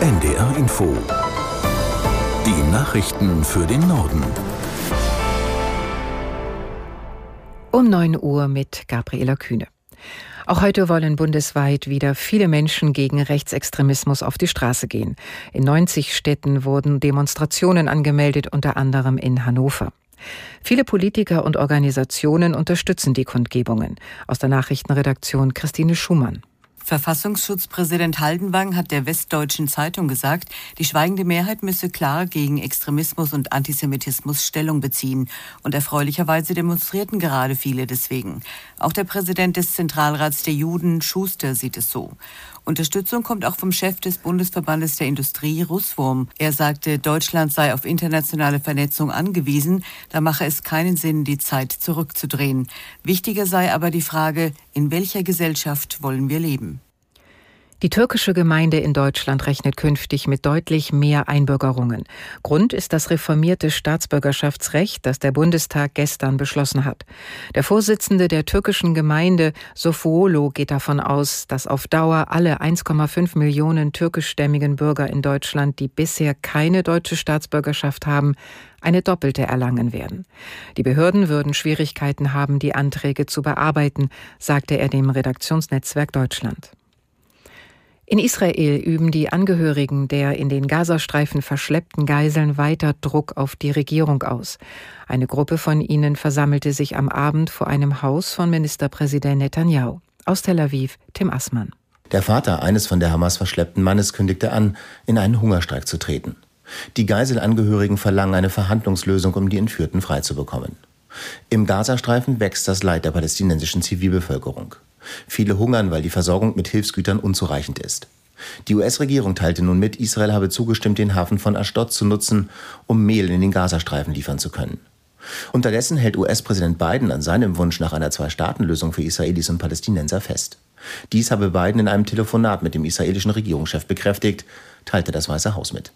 NDR Info. Die Nachrichten für den Norden. Um 9 Uhr mit Gabriela Kühne. Auch heute wollen bundesweit wieder viele Menschen gegen Rechtsextremismus auf die Straße gehen. In 90 Städten wurden Demonstrationen angemeldet, unter anderem in Hannover. Viele Politiker und Organisationen unterstützen die Kundgebungen. Aus der Nachrichtenredaktion Christine Schumann. Verfassungsschutzpräsident Haldenwang hat der Westdeutschen Zeitung gesagt, die schweigende Mehrheit müsse klar gegen Extremismus und Antisemitismus Stellung beziehen. Und erfreulicherweise demonstrierten gerade viele deswegen. Auch der Präsident des Zentralrats der Juden, Schuster, sieht es so. Unterstützung kommt auch vom Chef des Bundesverbandes der Industrie, Russwurm. Er sagte, Deutschland sei auf internationale Vernetzung angewiesen, da mache es keinen Sinn, die Zeit zurückzudrehen. Wichtiger sei aber die Frage, in welcher Gesellschaft wollen wir leben? Die türkische Gemeinde in Deutschland rechnet künftig mit deutlich mehr Einbürgerungen. Grund ist das reformierte Staatsbürgerschaftsrecht, das der Bundestag gestern beschlossen hat. Der Vorsitzende der türkischen Gemeinde Sofuolo geht davon aus, dass auf Dauer alle 1,5 Millionen türkischstämmigen Bürger in Deutschland, die bisher keine deutsche Staatsbürgerschaft haben, eine doppelte erlangen werden. Die Behörden würden Schwierigkeiten haben, die Anträge zu bearbeiten, sagte er dem Redaktionsnetzwerk Deutschland. In Israel üben die Angehörigen der in den Gazastreifen verschleppten Geiseln weiter Druck auf die Regierung aus. Eine Gruppe von ihnen versammelte sich am Abend vor einem Haus von Ministerpräsident Netanyahu. Aus Tel Aviv, Tim Assmann. Der Vater eines von der Hamas verschleppten Mannes kündigte an, in einen Hungerstreik zu treten. Die Geiselangehörigen verlangen eine Verhandlungslösung, um die Entführten freizubekommen. Im Gazastreifen wächst das Leid der palästinensischen Zivilbevölkerung. Viele hungern, weil die Versorgung mit Hilfsgütern unzureichend ist. Die US-Regierung teilte nun mit, Israel habe zugestimmt, den Hafen von Ashdod zu nutzen, um Mehl in den Gazastreifen liefern zu können. Unterdessen hält US-Präsident Biden an seinem Wunsch nach einer Zwei-Staaten-Lösung für Israelis und Palästinenser fest. Dies habe Biden in einem Telefonat mit dem israelischen Regierungschef bekräftigt, teilte das Weiße Haus mit.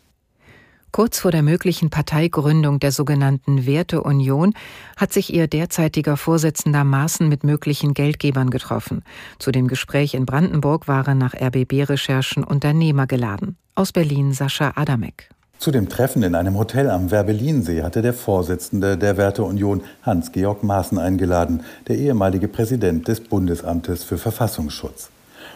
Kurz vor der möglichen Parteigründung der sogenannten Werteunion hat sich ihr derzeitiger Vorsitzender Maaßen mit möglichen Geldgebern getroffen. Zu dem Gespräch in Brandenburg waren nach RBB-Recherchen Unternehmer geladen. Aus Berlin Sascha Adamek. Zu dem Treffen in einem Hotel am Werbelinsee hatte der Vorsitzende der Werteunion Hans-Georg Maaßen eingeladen, der ehemalige Präsident des Bundesamtes für Verfassungsschutz.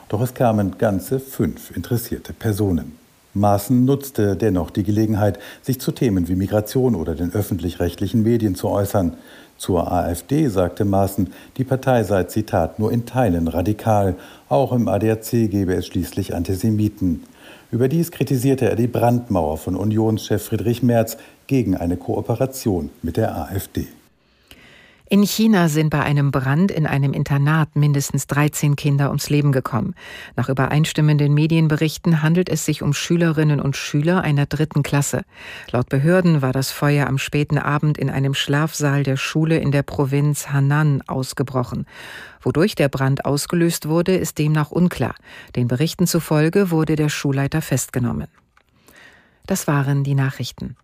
Doch es kamen ganze fünf interessierte Personen. Maaßen nutzte dennoch die Gelegenheit, sich zu Themen wie Migration oder den öffentlich-rechtlichen Medien zu äußern. Zur AfD sagte Maaßen, die Partei sei, Zitat, nur in Teilen radikal. Auch im ADAC gebe es schließlich Antisemiten. Überdies kritisierte er die Brandmauer von Unionschef Friedrich Merz gegen eine Kooperation mit der AfD. In China sind bei einem Brand in einem Internat mindestens 13 Kinder ums Leben gekommen. Nach übereinstimmenden Medienberichten handelt es sich um Schülerinnen und Schüler einer dritten Klasse. Laut Behörden war das Feuer am späten Abend in einem Schlafsaal der Schule in der Provinz Hanan ausgebrochen. Wodurch der Brand ausgelöst wurde, ist demnach unklar. Den Berichten zufolge wurde der Schulleiter festgenommen. Das waren die Nachrichten.